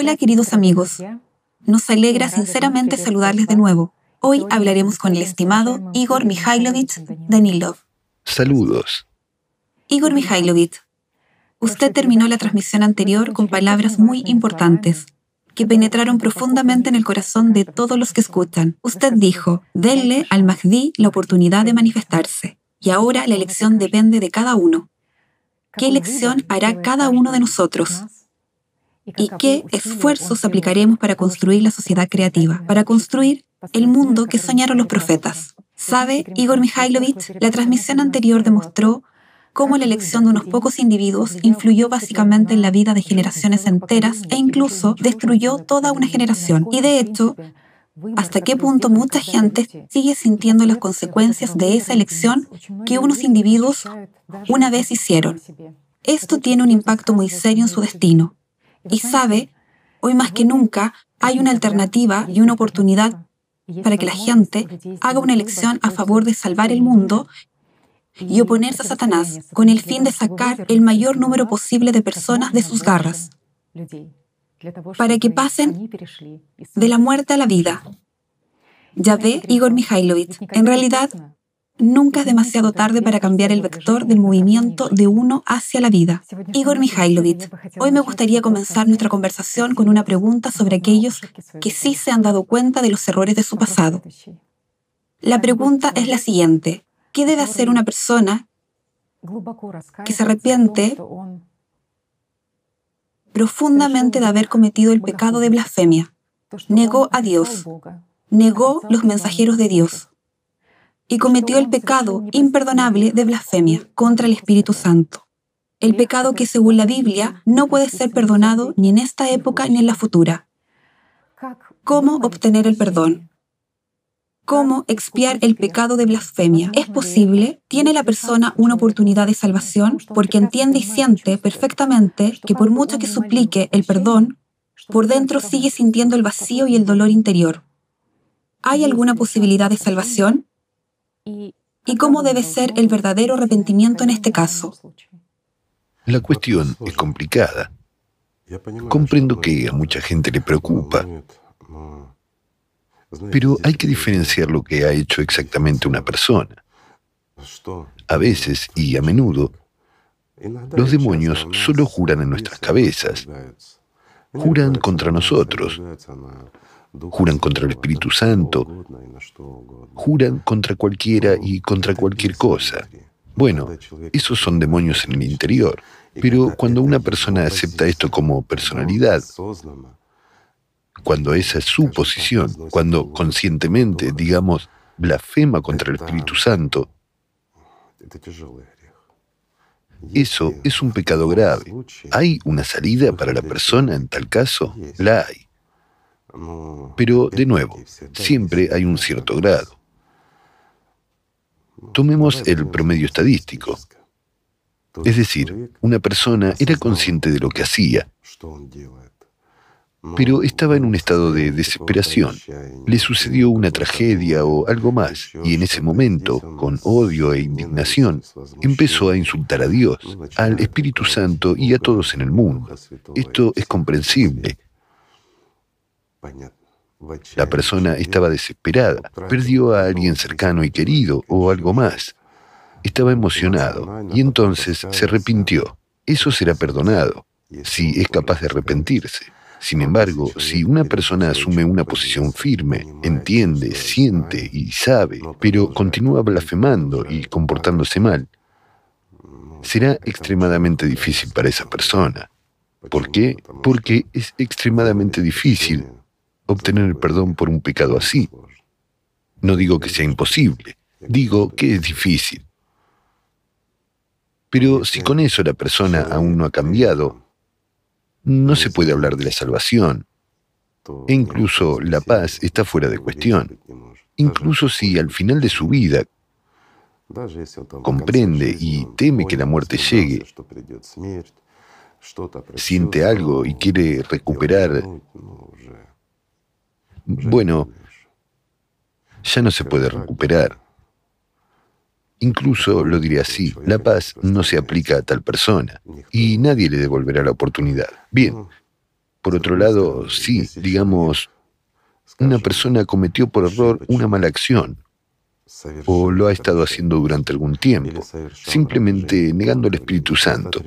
Hola queridos amigos, nos alegra sinceramente saludarles de nuevo. Hoy hablaremos con el estimado Igor Mikhailovich Danilov. Saludos. Igor Mikhailovich, usted terminó la transmisión anterior con palabras muy importantes que penetraron profundamente en el corazón de todos los que escuchan. Usted dijo, denle al Mahdi la oportunidad de manifestarse. Y ahora la elección depende de cada uno. ¿Qué elección hará cada uno de nosotros? ¿Y qué esfuerzos aplicaremos para construir la sociedad creativa, para construir el mundo que soñaron los profetas? ¿Sabe, Igor Mikhailovich? La transmisión anterior demostró cómo la elección de unos pocos individuos influyó básicamente en la vida de generaciones enteras e incluso destruyó toda una generación. Y de hecho, hasta qué punto mucha gente sigue sintiendo las consecuencias de esa elección que unos individuos una vez hicieron. Esto tiene un impacto muy serio en su destino. Y sabe, hoy más que nunca hay una alternativa y una oportunidad para que la gente haga una elección a favor de salvar el mundo y oponerse a Satanás con el fin de sacar el mayor número posible de personas de sus garras, para que pasen de la muerte a la vida. Ya ve, Igor Mikhailovich, en realidad nunca es demasiado tarde para cambiar el vector del movimiento de uno hacia la vida. Igor Mikhailovich, hoy me gustaría comenzar nuestra conversación con una pregunta sobre aquellos que sí se han dado cuenta de los errores de su pasado. La pregunta es la siguiente. ¿Qué debe hacer una persona que se arrepiente profundamente de haber cometido el pecado de blasfemia? Negó a Dios, negó los mensajeros de Dios y cometió el pecado imperdonable de blasfemia contra el Espíritu Santo. El pecado que según la Biblia no puede ser perdonado ni en esta época ni en la futura. ¿Cómo obtener el perdón? cómo expiar el pecado de blasfemia. ¿Es posible? ¿Tiene la persona una oportunidad de salvación? Porque entiende y siente perfectamente que por mucho que suplique el perdón, por dentro sigue sintiendo el vacío y el dolor interior. ¿Hay alguna posibilidad de salvación? ¿Y cómo debe ser el verdadero arrepentimiento en este caso? La cuestión es complicada. Comprendo que a mucha gente le preocupa. Pero hay que diferenciar lo que ha hecho exactamente una persona. A veces y a menudo, los demonios solo juran en nuestras cabezas. Juran contra nosotros. Juran contra el Espíritu Santo. Juran contra cualquiera y contra cualquier cosa. Bueno, esos son demonios en el interior. Pero cuando una persona acepta esto como personalidad, cuando esa es su posición, cuando conscientemente, digamos, blasfema contra el Espíritu Santo, eso es un pecado grave. ¿Hay una salida para la persona en tal caso? La hay. Pero, de nuevo, siempre hay un cierto grado. Tomemos el promedio estadístico. Es decir, una persona era consciente de lo que hacía, pero estaba en un estado de desesperación. Le sucedió una tragedia o algo más, y en ese momento, con odio e indignación, empezó a insultar a Dios, al Espíritu Santo y a todos en el mundo. Esto es comprensible. La persona estaba desesperada, perdió a alguien cercano y querido o algo más. Estaba emocionado y entonces se arrepintió. Eso será perdonado, si es capaz de arrepentirse. Sin embargo, si una persona asume una posición firme, entiende, siente y sabe, pero continúa blasfemando y comportándose mal, será extremadamente difícil para esa persona. ¿Por qué? Porque es extremadamente difícil obtener el perdón por un pecado así. No digo que sea imposible, digo que es difícil. Pero si con eso la persona aún no ha cambiado, no se puede hablar de la salvación. E incluso la paz está fuera de cuestión. Incluso si al final de su vida comprende y teme que la muerte llegue, siente algo y quiere recuperar, bueno, ya no se puede recuperar. Incluso, lo diré así, la paz no se aplica a tal persona y nadie le devolverá la oportunidad. Bien, Por otro lado, sí, digamos, una persona cometió por error una mala acción o lo ha estado haciendo durante algún tiempo, simplemente negando al Espíritu Santo,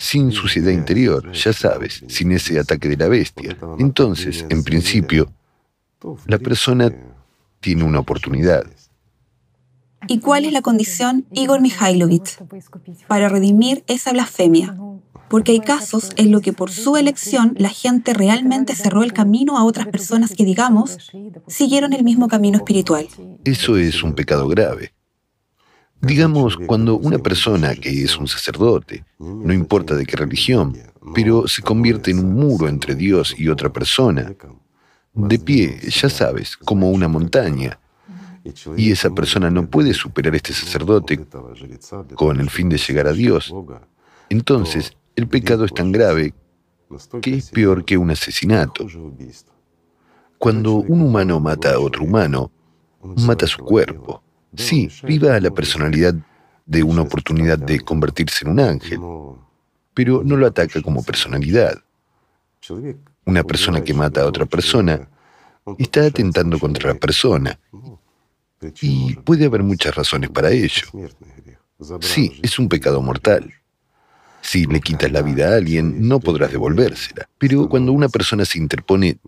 sin suciedad interior, ya sabes, sin ese ataque de la bestia. Entonces, en principio, la persona tiene una oportunidad. ¿Y cuál es la condición, Igor Mikhailovich, para redimir esa blasfemia? Porque hay casos en los que por su elección la gente realmente cerró el camino a otras personas que, digamos, siguieron el mismo camino espiritual. Eso es un pecado grave. Digamos, cuando una persona que es un sacerdote, no importa de qué religión, pero se convierte en un muro entre Dios y otra persona, de pie, ya sabes, como una montaña, y esa persona no puede superar este sacerdote con el fin de llegar a Dios, entonces el pecado es tan grave que es peor que un asesinato. Cuando un humano mata a otro humano, mata su cuerpo. Sí, priva a la personalidad de una oportunidad de convertirse en un ángel, pero no lo ataca como personalidad. Una persona que mata a otra persona está atentando contra la persona. Y puede haber muchas razones para ello. Sí, es un pecado mortal. Si le quitas la vida a alguien, no podrás devolvérsela. Pero cuando una persona se interpone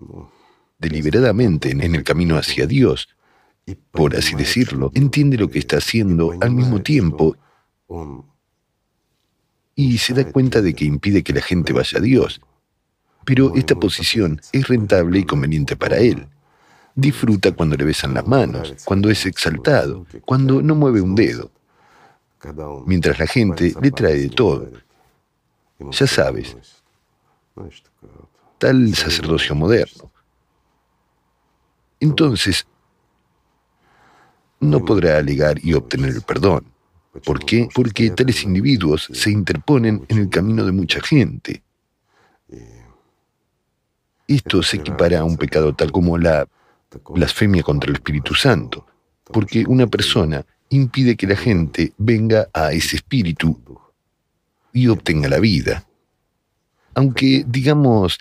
deliberadamente en el camino hacia Dios, por así decirlo, entiende lo que está haciendo al mismo tiempo y se da cuenta de que impide que la gente vaya a Dios. Pero esta posición es rentable y conveniente para él. Disfruta cuando le besan las manos, cuando es exaltado, cuando no mueve un dedo, mientras la gente le trae de todo. Ya sabes, tal sacerdocio moderno. Entonces, no podrá alegar y obtener el perdón. ¿Por qué? Porque tales individuos se interponen en el camino de mucha gente. Esto se equipara a un pecado tal como la blasfemia contra el Espíritu Santo, porque una persona impide que la gente venga a ese espíritu y obtenga la vida. Aunque, digamos,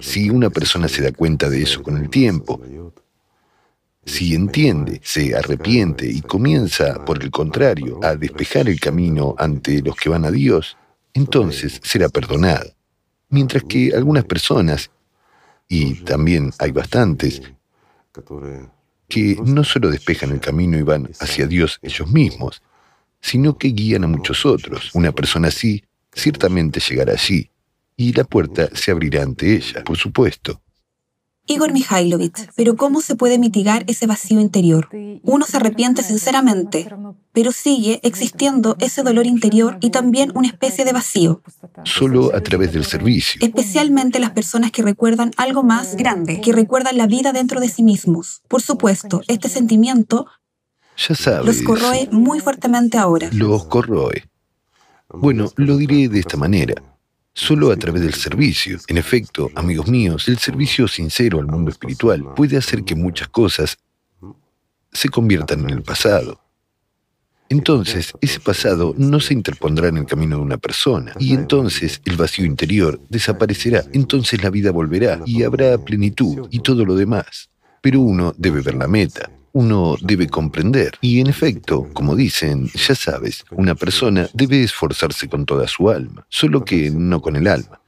si una persona se da cuenta de eso con el tiempo, si entiende, se arrepiente y comienza, por el contrario, a despejar el camino ante los que van a Dios, entonces será perdonada. Mientras que algunas personas, y también hay bastantes, que no solo despejan el camino y van hacia Dios ellos mismos, sino que guían a muchos otros. Una persona así ciertamente llegará allí, y la puerta se abrirá ante ella, por supuesto. Igor Mikhailovich, pero ¿cómo se puede mitigar ese vacío interior? Uno se arrepiente sinceramente, pero sigue existiendo ese dolor interior y también una especie de vacío. Solo a través del servicio. Especialmente las personas que recuerdan algo más grande, que recuerdan la vida dentro de sí mismos. Por supuesto, este sentimiento ya sabes, los corroe muy fuertemente ahora. Los corroe. Bueno, lo diré de esta manera solo a través del servicio. En efecto, amigos míos, el servicio sincero al mundo espiritual puede hacer que muchas cosas se conviertan en el pasado. Entonces, ese pasado no se interpondrá en el camino de una persona, y entonces el vacío interior desaparecerá, entonces la vida volverá, y habrá plenitud y todo lo demás. Pero uno debe ver la meta, uno debe comprender. Y en efecto, como dicen, ya sabes, una persona debe esforzarse con toda su alma, solo que no con el alma,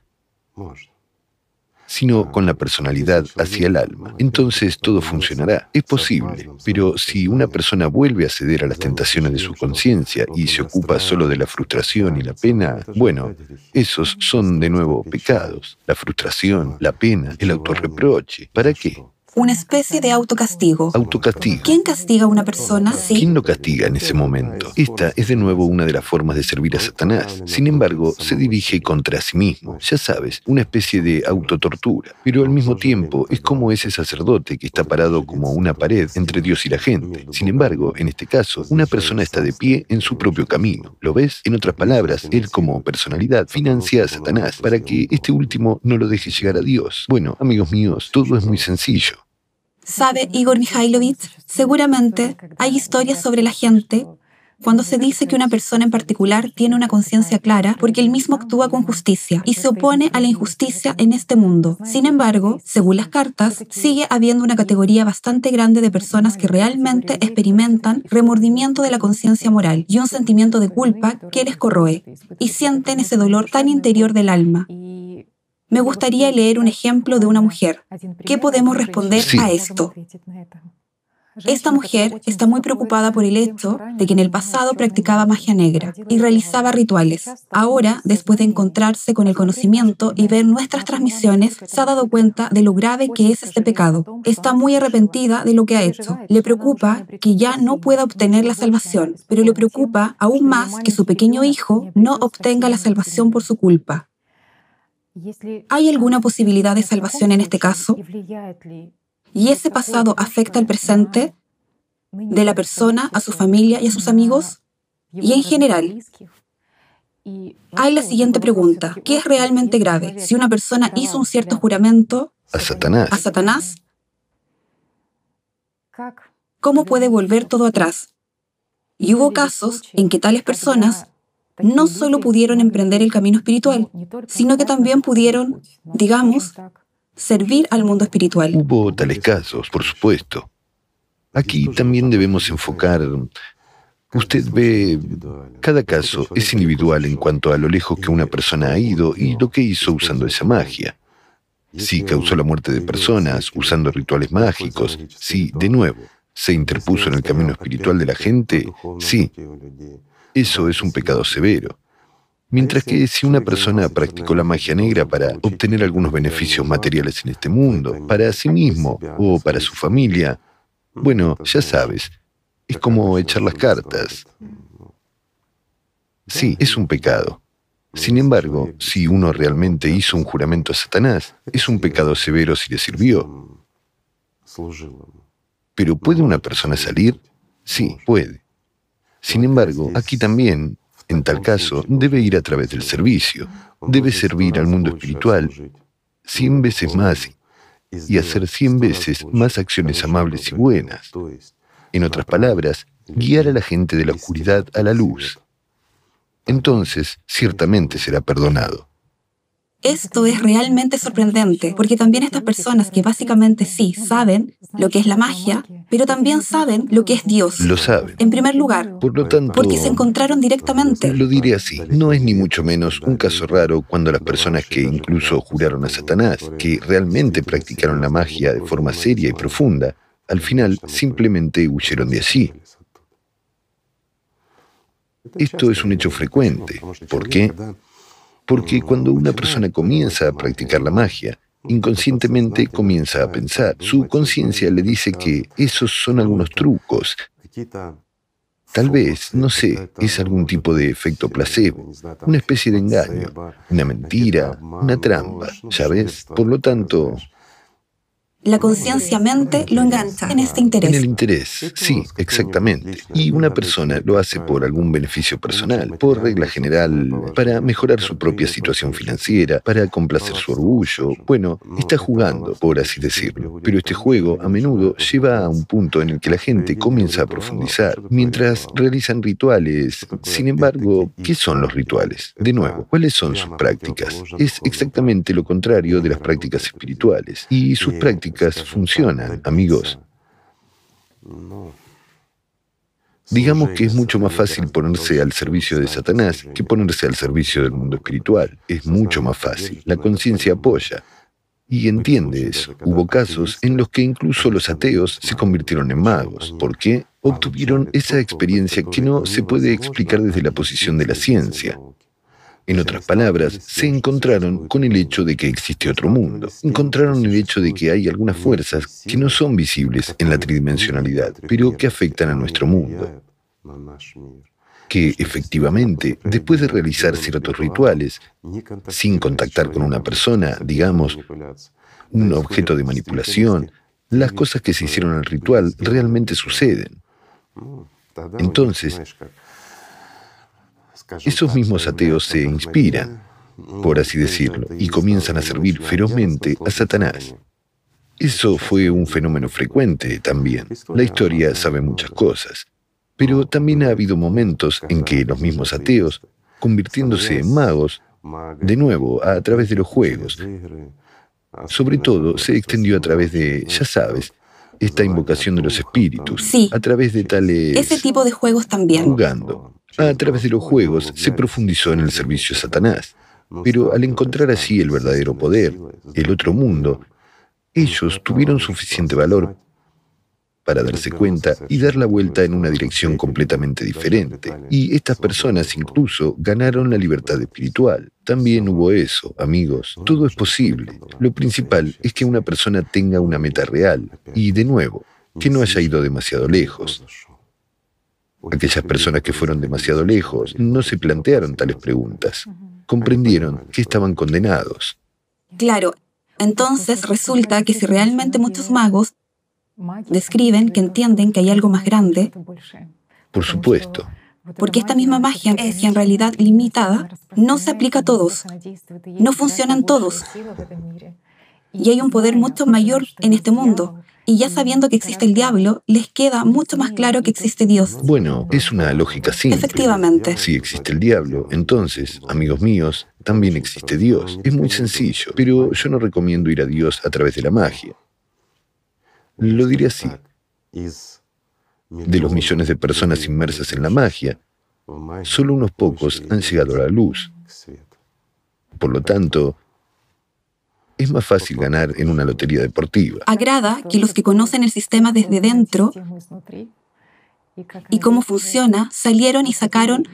sino con la personalidad hacia el alma. Entonces todo funcionará. Es posible, pero si una persona vuelve a ceder a las tentaciones de su conciencia y se ocupa solo de la frustración y la pena, bueno, esos son de nuevo pecados. La frustración, la pena, el autorreproche. ¿Para qué? Una especie de autocastigo. Autocastigo. ¿Quién castiga a una persona? Sí. ¿Quién lo castiga en ese momento? Esta es de nuevo una de las formas de servir a Satanás. Sin embargo, se dirige contra sí mismo. Ya sabes, una especie de autotortura. Pero al mismo tiempo es como ese sacerdote que está parado como una pared entre Dios y la gente. Sin embargo, en este caso, una persona está de pie en su propio camino. ¿Lo ves? En otras palabras, él como personalidad financia a Satanás para que este último no lo deje llegar a Dios. Bueno, amigos míos, todo es muy sencillo. Sabe Igor Mikhailovich, seguramente hay historias sobre la gente cuando se dice que una persona en particular tiene una conciencia clara porque él mismo actúa con justicia y se opone a la injusticia en este mundo. Sin embargo, según las cartas, sigue habiendo una categoría bastante grande de personas que realmente experimentan remordimiento de la conciencia moral y un sentimiento de culpa que les corroe y sienten ese dolor tan interior del alma. Me gustaría leer un ejemplo de una mujer. ¿Qué podemos responder a esto? Esta mujer está muy preocupada por el hecho de que en el pasado practicaba magia negra y realizaba rituales. Ahora, después de encontrarse con el conocimiento y ver nuestras transmisiones, se ha dado cuenta de lo grave que es este pecado. Está muy arrepentida de lo que ha hecho. Le preocupa que ya no pueda obtener la salvación, pero le preocupa aún más que su pequeño hijo no obtenga la salvación por su culpa. ¿Hay alguna posibilidad de salvación en este caso? y ese pasado afecta el presente de la persona, a su familia y a sus amigos, y en general. Hay la siguiente pregunta, ¿qué es realmente grave? Si una persona hizo un cierto juramento a Satanás, a Satanás ¿cómo puede volver todo atrás? Y hubo casos en que tales personas no solo pudieron emprender el camino espiritual, sino que también pudieron, digamos, servir al mundo espiritual. Hubo tales casos, por supuesto. Aquí también debemos enfocar... Usted ve, cada caso es individual en cuanto a lo lejos que una persona ha ido y lo que hizo usando esa magia. Si causó la muerte de personas usando rituales mágicos, si, de nuevo, se interpuso en el camino espiritual de la gente, sí, eso es un pecado severo. Mientras que si una persona practicó la magia negra para obtener algunos beneficios materiales en este mundo, para sí mismo o para su familia, bueno, ya sabes, es como echar las cartas. Sí, es un pecado. Sin embargo, si uno realmente hizo un juramento a Satanás, es un pecado severo si le sirvió. Pero ¿puede una persona salir? Sí, puede. Sin embargo, aquí también en tal caso, debe ir a través del servicio, debe servir al mundo espiritual cien veces más y hacer cien veces más acciones amables y buenas. En otras palabras, guiar a la gente de la oscuridad a la luz. Entonces, ciertamente será perdonado. Esto es realmente sorprendente, porque también estas personas que básicamente sí saben lo que es la magia, pero también saben lo que es Dios. Lo saben. En primer lugar, por lo tanto, porque se encontraron directamente. Lo diré así, no es ni mucho menos un caso raro cuando las personas que incluso juraron a Satanás, que realmente practicaron la magia de forma seria y profunda, al final simplemente huyeron de allí. Esto es un hecho frecuente. ¿Por qué? Porque cuando una persona comienza a practicar la magia, inconscientemente comienza a pensar. Su conciencia le dice que esos son algunos trucos. Tal vez, no sé, es algún tipo de efecto placebo, una especie de engaño, una mentira, una trampa, ¿ya ves? Por lo tanto, la conciencia mente lo engancha en este interés. En el interés, sí, exactamente. Y una persona lo hace por algún beneficio personal, por regla general, para mejorar su propia situación financiera, para complacer su orgullo. Bueno, está jugando, por así decirlo. Pero este juego a menudo lleva a un punto en el que la gente comienza a profundizar, mientras realizan rituales. Sin embargo, ¿qué son los rituales? De nuevo, ¿cuáles son sus prácticas? Es exactamente lo contrario de las prácticas espirituales. Y sus prácticas funcionan, amigos. Digamos que es mucho más fácil ponerse al servicio de Satanás que ponerse al servicio del mundo espiritual. Es mucho más fácil. La conciencia apoya. Y entiende eso. Hubo casos en los que incluso los ateos se convirtieron en magos. ¿Por qué? Obtuvieron esa experiencia que no se puede explicar desde la posición de la ciencia. En otras palabras, se encontraron con el hecho de que existe otro mundo. Encontraron el hecho de que hay algunas fuerzas que no son visibles en la tridimensionalidad, pero que afectan a nuestro mundo. Que efectivamente, después de realizar ciertos rituales, sin contactar con una persona, digamos, un objeto de manipulación, las cosas que se hicieron en el ritual realmente suceden. Entonces, esos mismos ateos se inspiran, por así decirlo, y comienzan a servir ferozmente a Satanás. Eso fue un fenómeno frecuente también. La historia sabe muchas cosas. Pero también ha habido momentos en que los mismos ateos, convirtiéndose en magos, de nuevo, a través de los juegos, sobre todo se extendió a través de, ya sabes, esta invocación de los espíritus. Sí. A través de tales... Ese tipo de juegos también. Jugando. A través de los juegos se profundizó en el servicio a Satanás. Pero al encontrar así el verdadero poder, el otro mundo, ellos tuvieron suficiente valor para darse cuenta y dar la vuelta en una dirección completamente diferente. Y estas personas incluso ganaron la libertad espiritual. También hubo eso, amigos. Todo es posible. Lo principal es que una persona tenga una meta real y, de nuevo, que no haya ido demasiado lejos. Aquellas personas que fueron demasiado lejos no se plantearon tales preguntas. Comprendieron que estaban condenados. Claro, entonces resulta que si realmente muchos magos describen que entienden que hay algo más grande, Por supuesto. porque esta misma magia es en realidad limitada, no se aplica a todos, no funcionan todos. Y hay un poder mucho mayor en este mundo. Y ya sabiendo que existe el diablo, les queda mucho más claro que existe Dios. Bueno, es una lógica simple. Efectivamente. Si existe el diablo, entonces, amigos míos, también existe Dios. Es muy sencillo, pero yo no recomiendo ir a Dios a través de la magia. Lo diré así. De los millones de personas inmersas en la magia, solo unos pocos han llegado a la luz. Por lo tanto, es más fácil ganar en una lotería deportiva. Agrada que los que conocen el sistema desde dentro y cómo funciona salieron y sacaron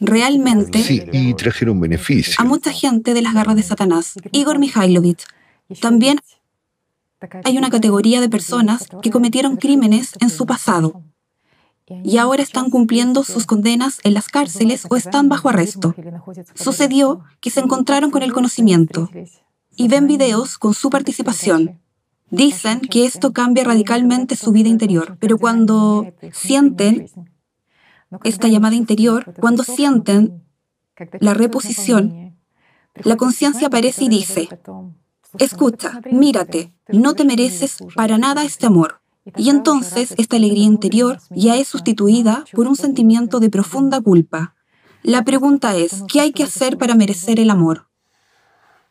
realmente Sí, y trajeron beneficio. a mucha gente de las garras de Satanás. Igor Mikhailovich. También hay una categoría de personas que cometieron crímenes en su pasado y ahora están cumpliendo sus condenas en las cárceles o están bajo arresto. Sucedió que se encontraron con el conocimiento y ven videos con su participación. Dicen que esto cambia radicalmente su vida interior, pero cuando sienten esta llamada interior, cuando sienten la reposición, la conciencia aparece y dice, escucha, mírate, no te mereces para nada este amor. Y entonces esta alegría interior ya es sustituida por un sentimiento de profunda culpa. La pregunta es, ¿qué hay que hacer para merecer el amor?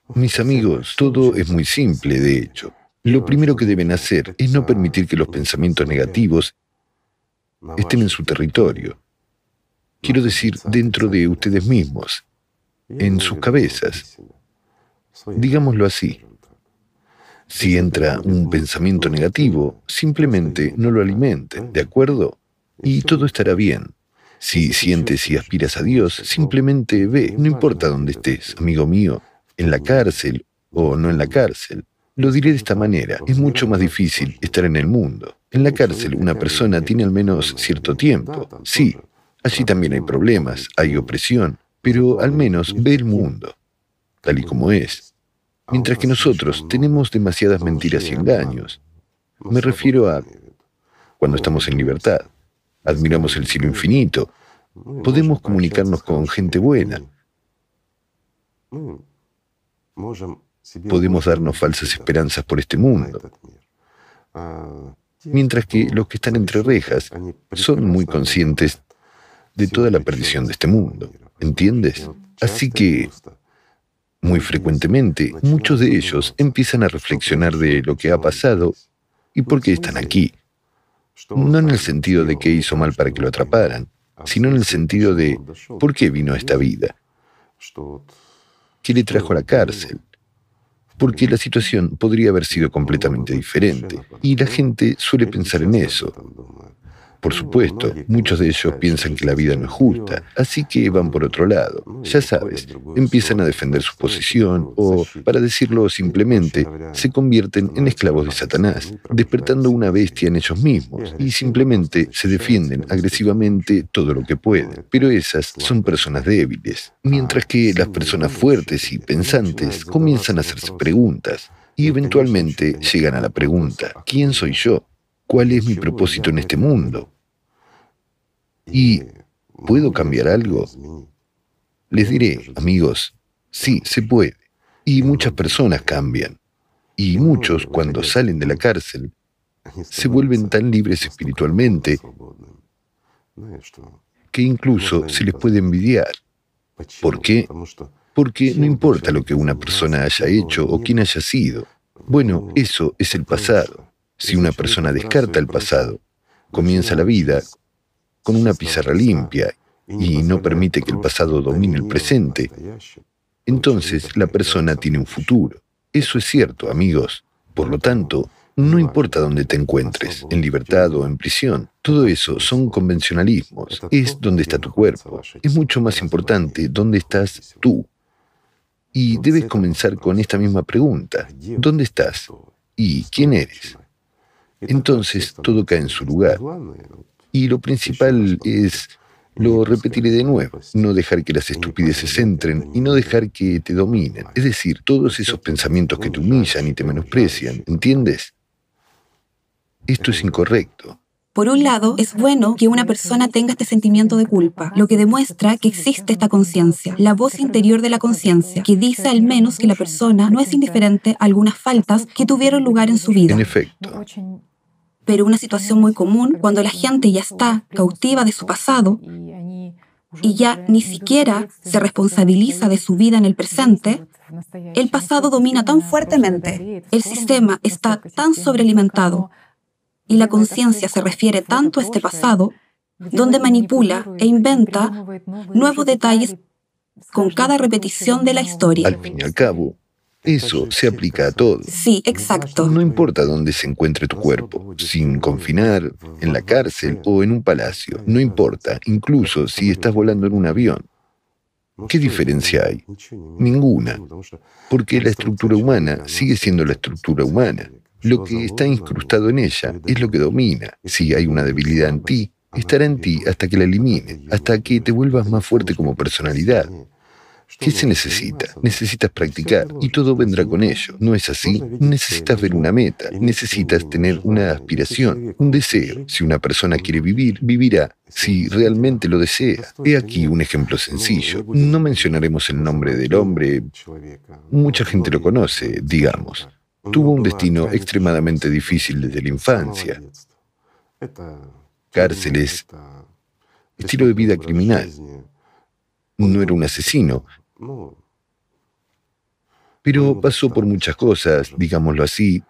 Mis amigos, todo es muy simple, de hecho. Lo primero que deben hacer es no permitir que los pensamientos negativos estén en su territorio. Quiero decir, dentro de ustedes mismos, en sus cabezas. Digámoslo así. Si entra un pensamiento negativo, simplemente no lo alimenten, ¿de acuerdo? Y todo estará bien. Si sientes y aspiras a Dios, simplemente ve, no importa dónde estés, amigo mío, en la cárcel o no en la cárcel. Lo diré de esta manera, es mucho más difícil estar en el mundo. En la cárcel una persona tiene al menos cierto tiempo. Sí, allí también hay problemas, hay opresión, pero al menos ve el mundo, tal y como es. Mientras que nosotros tenemos demasiadas mentiras y engaños. Me refiero a cuando estamos en libertad. Admiramos el cielo infinito. Podemos comunicarnos con gente buena. Podemos darnos falsas esperanzas por este mundo. Mientras que los que están entre rejas son muy conscientes de toda la perdición de este mundo. ¿Entiendes? Así que, muy frecuentemente, muchos de ellos empiezan a reflexionar de lo que ha pasado y por qué están aquí. No en el sentido de que hizo mal para que lo atraparan, sino en el sentido de por qué vino a esta vida. ¿Qué le trajo a la cárcel? Porque la situación podría haber sido completamente diferente. Y la gente suele pensar en eso. Por supuesto, muchos de ellos piensan que la vida no es justa, así que van por otro lado. Ya sabes, empiezan a defender su posición o, para decirlo simplemente, se convierten en esclavos de Satanás, despertando una bestia en ellos mismos y simplemente se defienden agresivamente todo lo que pueden. Pero esas son personas débiles, mientras que las personas fuertes y pensantes comienzan a hacerse preguntas y eventualmente llegan a la pregunta, ¿quién soy yo? ¿Cuál es mi propósito en este mundo? ¿Y puedo cambiar algo? Les diré, amigos, sí, se puede. Y muchas personas cambian. Y muchos, cuando salen de la cárcel, se vuelven tan libres espiritualmente que incluso se les puede envidiar. ¿Por qué? Porque no importa lo que una persona haya hecho o quién haya sido. Bueno, eso es el pasado. Si una persona descarta el pasado, comienza la vida con una pizarra limpia y no permite que el pasado domine el presente, entonces la persona tiene un futuro. Eso es cierto, amigos. Por lo tanto, no importa dónde te encuentres, en libertad o en prisión, todo eso son convencionalismos. Es donde está tu cuerpo. Es mucho más importante dónde estás tú. Y debes comenzar con esta misma pregunta. ¿Dónde estás? ¿Y quién eres? Entonces todo cae en su lugar. Y lo principal es, lo repetiré de nuevo, no dejar que las estupideces entren y no dejar que te dominen. Es decir, todos esos pensamientos que te humillan y te menosprecian, ¿entiendes? Esto es incorrecto. Por un lado, es bueno que una persona tenga este sentimiento de culpa, lo que demuestra que existe esta conciencia, la voz interior de la conciencia, que dice al menos que la persona no es indiferente a algunas faltas que tuvieron lugar en su vida. En efecto. Pero una situación muy común cuando la gente ya está cautiva de su pasado y ya ni siquiera se responsabiliza de su vida en el presente, el pasado domina tan fuertemente, el sistema está tan sobrealimentado y la conciencia se refiere tanto a este pasado, donde manipula e inventa nuevos detalles con cada repetición de la historia. Al fin y al cabo, eso se aplica a todo. Sí, exacto. No importa dónde se encuentre tu cuerpo, sin confinar, en la cárcel o en un palacio. No importa, incluso si estás volando en un avión. ¿Qué diferencia hay? Ninguna. Porque la estructura humana sigue siendo la estructura humana. Lo que está incrustado en ella es lo que domina. Si hay una debilidad en ti, estará en ti hasta que la elimines, hasta que te vuelvas más fuerte como personalidad. ¿Qué se necesita? Necesitas practicar y todo vendrá con ello. ¿No es así? Necesitas ver una meta, necesitas tener una aspiración, un deseo. Si una persona quiere vivir, vivirá, si realmente lo desea. He aquí un ejemplo sencillo. No mencionaremos el nombre del hombre. Mucha gente lo conoce, digamos. Tuvo un destino extremadamente difícil desde la infancia. Cárceles, estilo de vida criminal. No era un asesino, pero pasó por muchas cosas, digámoslo así,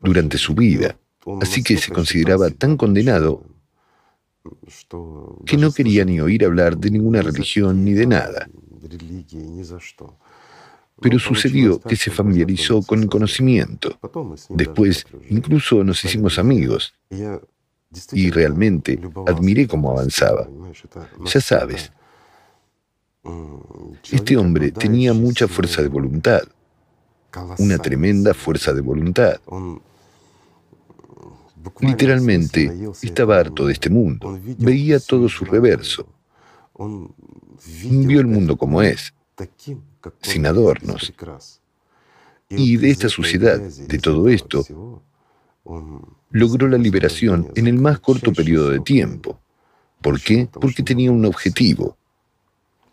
durante su vida. Así que se consideraba tan condenado que no quería ni oír hablar de ninguna religión ni de nada. Pero sucedió que se familiarizó con el conocimiento. Después, incluso nos hicimos amigos. Y realmente admiré cómo avanzaba. Ya sabes, este hombre tenía mucha fuerza de voluntad, una tremenda fuerza de voluntad. Literalmente, estaba harto de este mundo, veía todo su reverso, vio el mundo como es, sin adornos. Y de esta suciedad, de todo esto, logró la liberación en el más corto periodo de tiempo. ¿Por qué? Porque tenía un objetivo.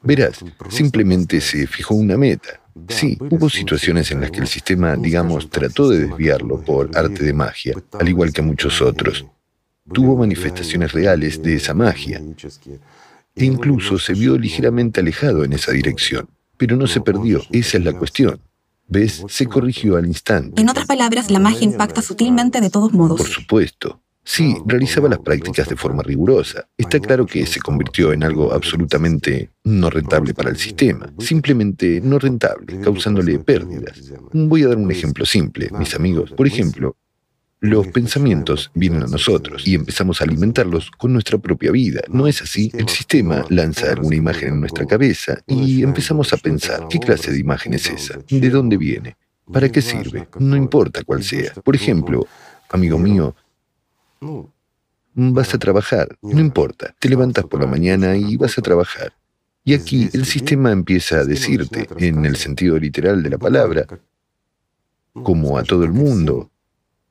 Verás, simplemente se fijó una meta. Sí, hubo situaciones en las que el sistema, digamos, trató de desviarlo por arte de magia, al igual que muchos otros. Tuvo manifestaciones reales de esa magia. E incluso se vio ligeramente alejado en esa dirección. Pero no se perdió, esa es la cuestión. ¿Ves? Se corrigió al instante. En otras palabras, la magia impacta sutilmente de todos modos. Por supuesto. Sí, realizaba las prácticas de forma rigurosa. Está claro que se convirtió en algo absolutamente no rentable para el sistema, simplemente no rentable, causándole pérdidas. Voy a dar un ejemplo simple, mis amigos. Por ejemplo, los pensamientos vienen a nosotros y empezamos a alimentarlos con nuestra propia vida. ¿No es así? El sistema lanza alguna imagen en nuestra cabeza y empezamos a pensar, ¿qué clase de imagen es esa? ¿De dónde viene? ¿Para qué sirve? No importa cuál sea. Por ejemplo, amigo mío, vas a trabajar, no importa. Te levantas por la mañana y vas a trabajar. Y aquí el sistema empieza a decirte, en el sentido literal de la palabra, como a todo el mundo,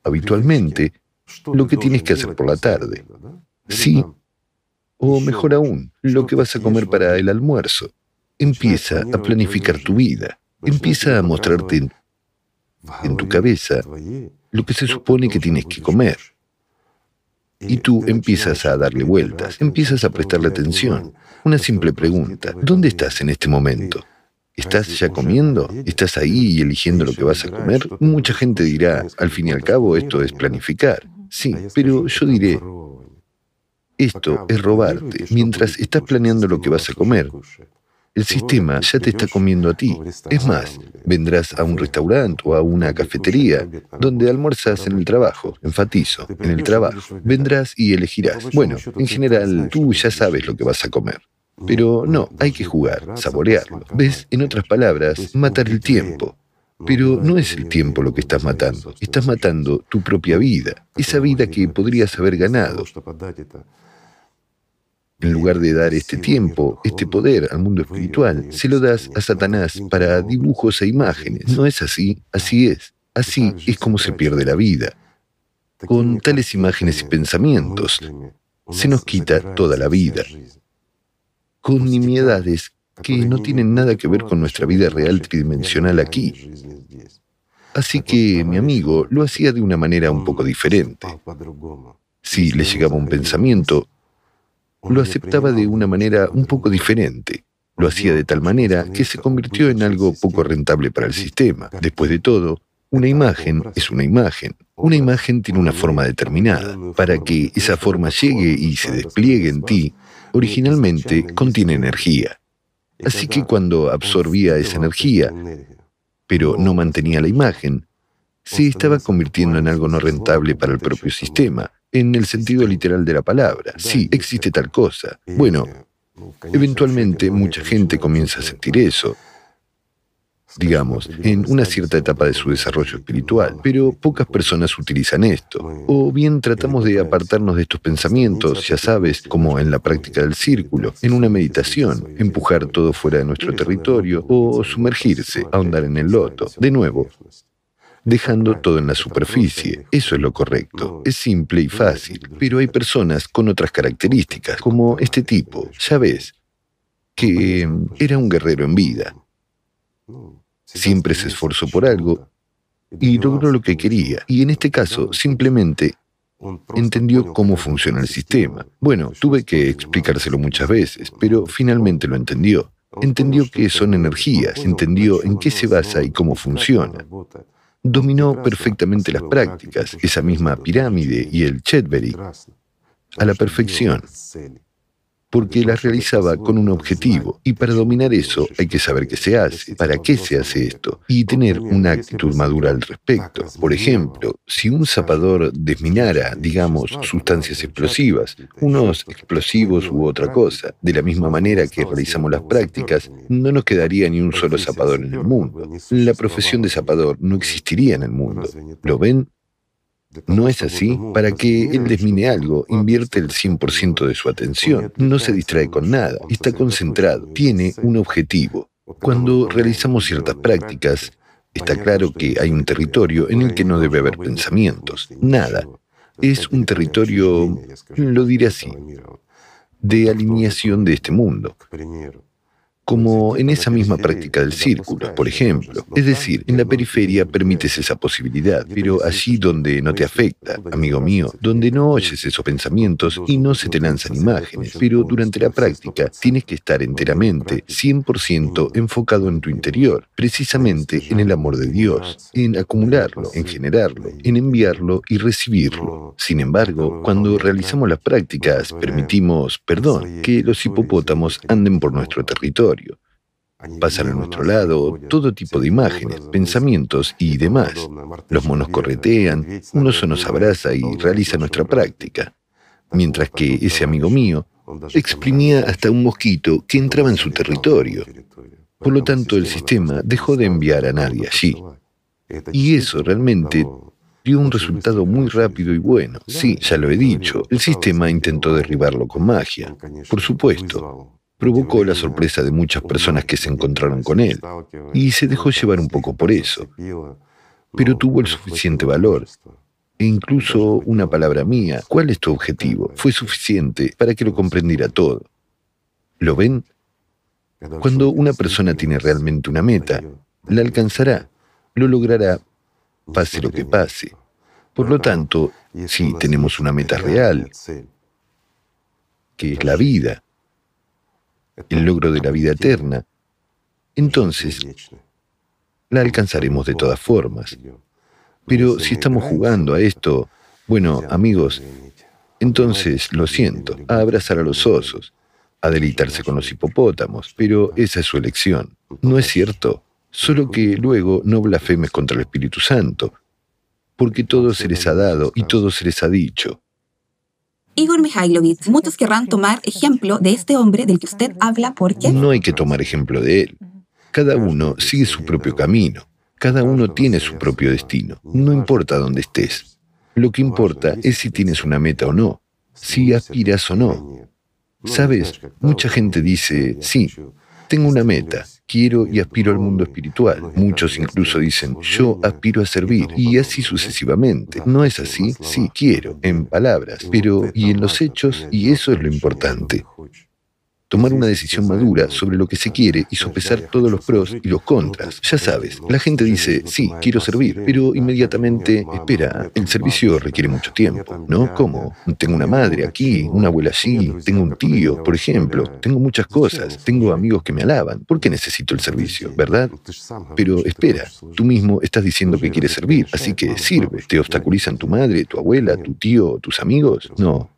habitualmente lo que tienes que hacer por la tarde. Sí, o mejor aún, lo que vas a comer para el almuerzo. Empieza a planificar tu vida. Empieza a mostrarte en, tu cabeza lo que se supone que tienes que comer. Y tú empiezas a darle vueltas, empiezas a prestarle atención. Una simple pregunta, ¿dónde estás en este momento? ¿Estás ya comiendo? ¿Estás ahí y eligiendo lo que vas a comer? Mucha gente dirá, al fin y al cabo, esto es planificar. Sí, pero yo diré, esto es robarte mientras estás planeando lo que vas a comer. El sistema ya te está comiendo a ti. Es más, vendrás a un restaurante o a una cafetería donde almuerzas en el trabajo. Enfatizo, en el trabajo. Vendrás y elegirás. Bueno, en general, tú ya sabes lo que vas a comer. Pero no, hay que jugar, saborearlo. ¿Ves? En otras palabras, matar el tiempo. Pero no es el tiempo lo que estás matando. Estás matando tu propia vida, esa vida que podrías haber ganado. En lugar de dar este tiempo, este poder al mundo espiritual, se lo das a Satanás para dibujos e imágenes. No es así, así es. Así es como se pierde la vida. Con tales imágenes y pensamientos, se nos quita toda la vida. Con nimiedades que no tienen nada que ver con nuestra vida real tridimensional aquí. Así que mi amigo lo hacía de una manera un poco diferente. Si le llegaba un pensamiento, lo aceptaba de una manera un poco diferente. Lo hacía de tal manera que se convirtió en algo poco rentable para el sistema. Después de todo, una imagen es una imagen. Una imagen tiene una forma determinada. Para que esa forma llegue y se despliegue en ti, originalmente contiene energía. Así que cuando absorbía esa energía, pero no mantenía la imagen, se estaba convirtiendo en algo no rentable para el propio sistema, en el sentido literal de la palabra. Sí, existe tal cosa. Bueno, eventualmente mucha gente comienza a sentir eso, digamos, en una cierta etapa de su desarrollo espiritual, pero pocas personas utilizan esto. O bien tratamos de apartarnos de estos pensamientos, ya sabes, como en la práctica del círculo, en una meditación, empujar todo fuera de nuestro territorio o sumergirse, ahondar en el loto. De nuevo, dejando todo en la superficie. Eso es lo correcto. Es simple y fácil. Pero hay personas con otras características, como este tipo, ya ves, que era un guerrero en vida. Siempre se esforzó por algo y logró lo que quería. Y en este caso, simplemente entendió cómo funciona el sistema. Bueno, tuve que explicárselo muchas veces, pero finalmente lo entendió. Entendió que son energías, entendió en qué se basa y cómo funciona dominó perfectamente las prácticas, esa misma pirámide y el Chetbury, a la perfección porque las realizaba con un objetivo. Y para dominar eso hay que saber qué se hace, para qué se hace esto, y tener una actitud madura al respecto. Por ejemplo, si un zapador desminara, digamos, sustancias explosivas, unos explosivos u otra cosa, de la misma manera que realizamos las prácticas, no nos quedaría ni un solo zapador en el mundo. La profesión de zapador no existiría en el mundo. ¿Lo ven? ¿No es así? Para que él desmine algo, invierte el 100% de su atención, no se distrae con nada, está concentrado, tiene un objetivo. Cuando realizamos ciertas prácticas, está claro que hay un territorio en el que no debe haber pensamientos, nada. Es un territorio, lo diré así, de alineación de este mundo como en esa misma práctica del círculo, por ejemplo. Es decir, en la periferia permites esa posibilidad, pero allí donde no te afecta, amigo mío, donde no oyes esos pensamientos y no se te lanzan imágenes, pero durante la práctica tienes que estar enteramente, 100% enfocado en tu interior, precisamente en el amor de Dios, en acumularlo, en generarlo, en enviarlo y recibirlo. Sin embargo, cuando realizamos las prácticas, permitimos, perdón, que los hipopótamos anden por nuestro territorio Pasan a nuestro lado todo tipo de imágenes, pensamientos y demás. Los monos corretean, un oso nos abraza y realiza nuestra práctica. Mientras que ese amigo mío exprimía hasta un mosquito que entraba en su territorio. Por lo tanto, el sistema dejó de enviar a nadie allí. Y eso realmente dio un resultado muy rápido y bueno. Sí, ya lo he dicho, el sistema intentó derribarlo con magia. Por supuesto, provocó la sorpresa de muchas personas que se encontraron con él y se dejó llevar un poco por eso, pero tuvo el suficiente valor. E incluso una palabra mía, ¿cuál es tu objetivo? Fue suficiente para que lo comprendiera todo. ¿Lo ven? Cuando una persona tiene realmente una meta, la alcanzará, lo logrará, pase lo que pase. Por lo tanto, Si tenemos una meta real, que es la vida, el logro de la vida eterna, entonces la alcanzaremos de todas formas. Pero si estamos jugando a esto, bueno, amigos, entonces lo siento, a abrazar a los osos, a deleitarse con los hipopótamos, pero esa es su elección. ¿No es cierto? Solo que luego no blasfemes contra el Espíritu Santo, porque todo se les ha dado y todo se les ha dicho. Igor Mikhailovich, muchos querrán tomar ejemplo de este hombre del que usted habla porque... No hay que tomar ejemplo de él. Cada uno sigue su propio camino. Cada uno tiene su propio destino. No importa dónde estés. Lo que importa es si tienes una meta o no, si aspiras o no. Sabes, mucha gente dice, sí, tengo una meta, quiero y aspiro al mundo espiritual. Muchos incluso dicen, yo aspiro a servir, y así sucesivamente. ¿No es así? Sí, quiero, en palabras, pero ¿y en los hechos? Y eso es lo importante tomar una decisión madura sobre lo que se quiere y sopesar todos los pros y los contras. Ya sabes, la gente dice, sí, quiero servir, pero inmediatamente, espera, el servicio requiere mucho tiempo, ¿no? ¿Cómo? Tengo una madre aquí, una abuela allí, tengo un tío, por ejemplo, tengo muchas cosas, tengo amigos que me alaban. ¿Por qué necesito el servicio, verdad? Pero espera, tú mismo estás diciendo que quieres servir, así que sirve. ¿Te obstaculizan tu madre, tu abuela, tu tío, tus amigos? No,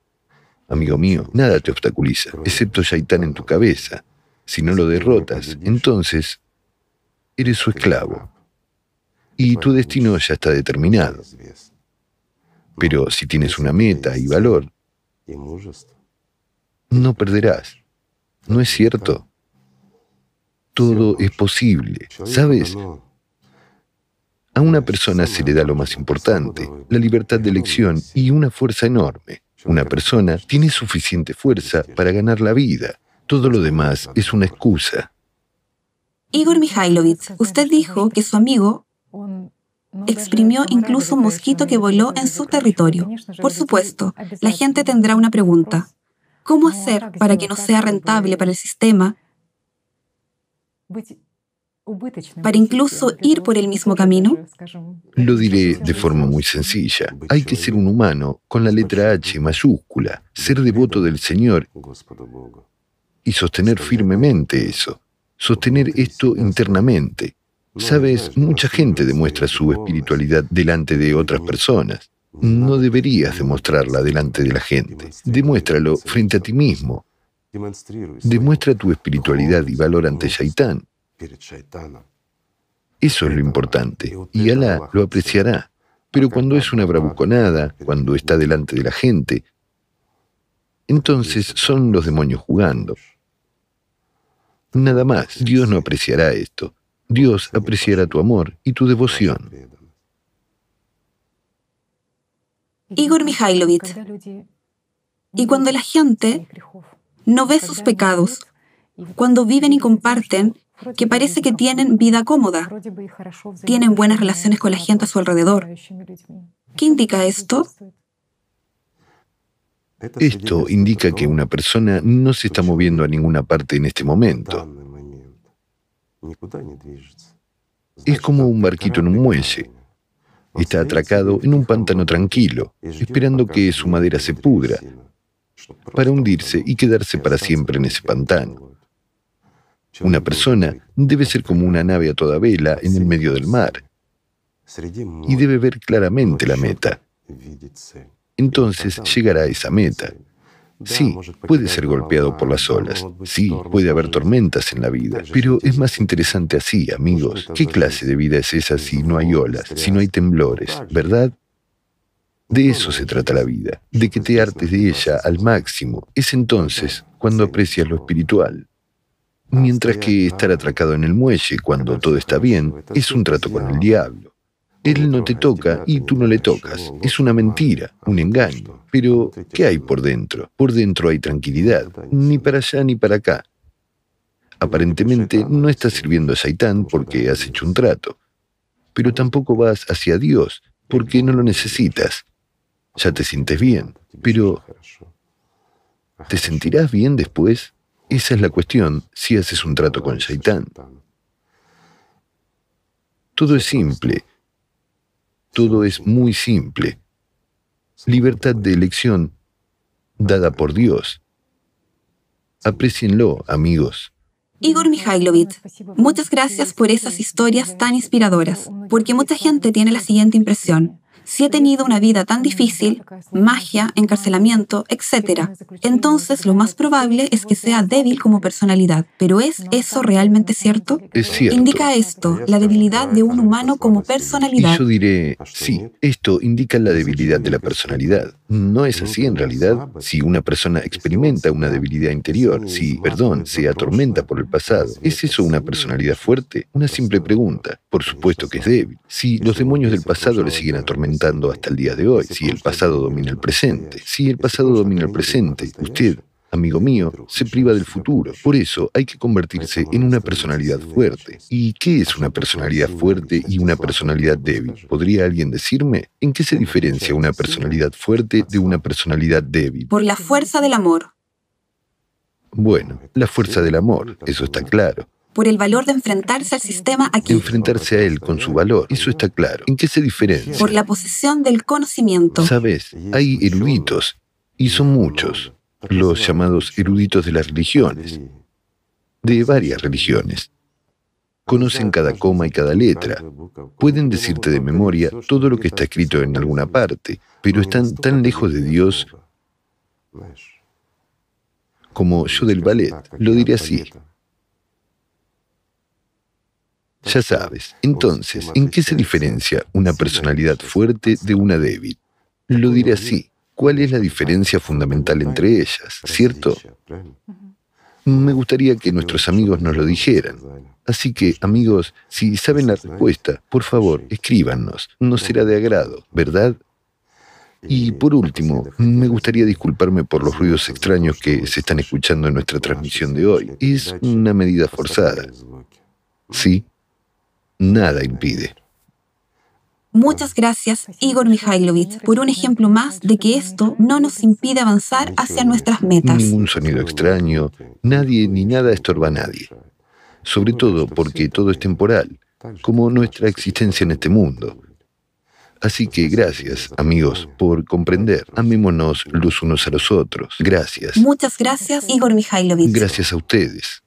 Amigo mío, nada te obstaculiza, excepto Shaitán en tu cabeza. Si no lo derrotas, entonces eres su esclavo. Y tu destino ya está determinado. Pero si tienes una meta y valor, no perderás. ¿No es cierto? Todo es posible. ¿Sabes? A una persona se le da lo más importante, la libertad de elección y una fuerza enorme. Una persona tiene suficiente fuerza para ganar la vida. Todo lo demás es una excusa. Igor Mikhailovich, usted dijo que su amigo exprimió incluso un mosquito que voló en su territorio. Por supuesto, la gente tendrá una pregunta. ¿Cómo hacer para que no sea rentable para el sistema para incluso ir por el mismo camino? Lo diré de forma muy sencilla. Hay que ser un humano con la letra H mayúscula, ser devoto del Señor y sostener firmemente eso, sostener esto internamente. Sabes, mucha gente demuestra su espiritualidad delante de otras personas. No deberías demostrarla delante de la gente. Demuéstralo frente a ti mismo. Demuestra tu espiritualidad y valor ante Shaitán. Eso es lo importante, y Alá lo apreciará. Pero cuando es una bravuconada, cuando está delante de la gente, entonces son los demonios jugando. Nada más, Dios no apreciará esto. Dios apreciará tu amor y tu devoción. Igor Mikhailovich, y cuando la gente no ve sus pecados, cuando viven y comparten que parece que tienen vida cómoda, tienen buenas relaciones con la gente a su alrededor. ¿Qué indica esto? Esto indica que una persona no se está moviendo a ninguna parte en este momento. Es como un barquito en un muelle. Está atracado en un pantano tranquilo, esperando que su madera se pudra, para hundirse y quedarse para siempre en ese pantano. Una persona debe ser como una nave a toda vela en el medio del mar y debe ver claramente la meta. Entonces llegará a esa meta. Sí, puede ser golpeado por las olas. Sí, puede haber tormentas en la vida. Pero es más interesante así, amigos. ¿Qué clase de vida es esa si no hay olas, si no hay temblores? ¿Verdad? De eso se trata la vida, de que te hartes de ella al máximo. Es entonces cuando aprecias lo espiritual. Mientras que estar atracado en el muelle cuando todo está bien es un trato con el diablo. Él no te toca y tú no le tocas. Es una mentira, un engaño. Pero, ¿qué hay por dentro? Por dentro hay tranquilidad, ni para allá ni para acá. Aparentemente no estás sirviendo a Saitán porque has hecho un trato, pero tampoco vas hacia Dios porque no lo necesitas. Ya te sientes bien, pero ¿te sentirás bien después? Esa es la cuestión si haces un trato con Shaitán. Todo es simple. Todo es muy simple. Libertad de elección dada por Dios. Aprecienlo, amigos. Igor Mikhailovich, muchas gracias por esas historias tan inspiradoras, porque mucha gente tiene la siguiente impresión. Si he tenido una vida tan difícil, magia, encarcelamiento, etc., entonces lo más probable es que sea débil como personalidad. ¿Pero es eso realmente cierto? Es cierto. Indica esto, la debilidad de un humano como personalidad. Y yo diré, sí, esto indica la debilidad de la personalidad. No es así en realidad. Si una persona experimenta una debilidad interior, si, perdón, se atormenta por el pasado, ¿es eso una personalidad fuerte? Una simple pregunta. Por supuesto que es débil. Si los demonios del pasado le siguen atormentando, hasta el día de hoy, si el pasado domina el presente. Si el pasado domina el presente, usted, amigo mío, se priva del futuro. Por eso hay que convertirse en una personalidad fuerte. ¿Y qué es una personalidad fuerte y una personalidad débil? ¿Podría alguien decirme? ¿En qué se diferencia una personalidad fuerte de una personalidad débil? Por la fuerza del amor. Bueno, la fuerza del amor, eso está claro por el valor de enfrentarse al sistema aquí. Enfrentarse a él con su valor, eso está claro. ¿En qué se diferencia? Por la posesión del conocimiento. Sabes, hay eruditos, y son muchos, los llamados eruditos de las religiones, de varias religiones. Conocen cada coma y cada letra. Pueden decirte de memoria todo lo que está escrito en alguna parte, pero están tan lejos de Dios como yo del ballet. Lo diré así. Ya sabes, entonces, ¿en qué se diferencia una personalidad fuerte de una débil? Lo diré así, ¿cuál es la diferencia fundamental entre ellas, cierto? Me gustaría que nuestros amigos nos lo dijeran. Así que, amigos, si saben la respuesta, por favor, escríbanos. Nos será de agrado, ¿verdad? Y por último, me gustaría disculparme por los ruidos extraños que se están escuchando en nuestra transmisión de hoy. Es una medida forzada. Sí, nada impide. Muchas gracias, Igor Mikhailovich, por un ejemplo más de que esto no nos impide avanzar hacia nuestras metas. Ningún sonido extraño, nadie ni nada estorba a nadie. Sobre todo porque todo es temporal, como nuestra existencia en este mundo. Así que gracias, amigos, por comprender. Amémonos los unos a los otros. Gracias. Muchas gracias, Igor Mikhailovich. Gracias a ustedes.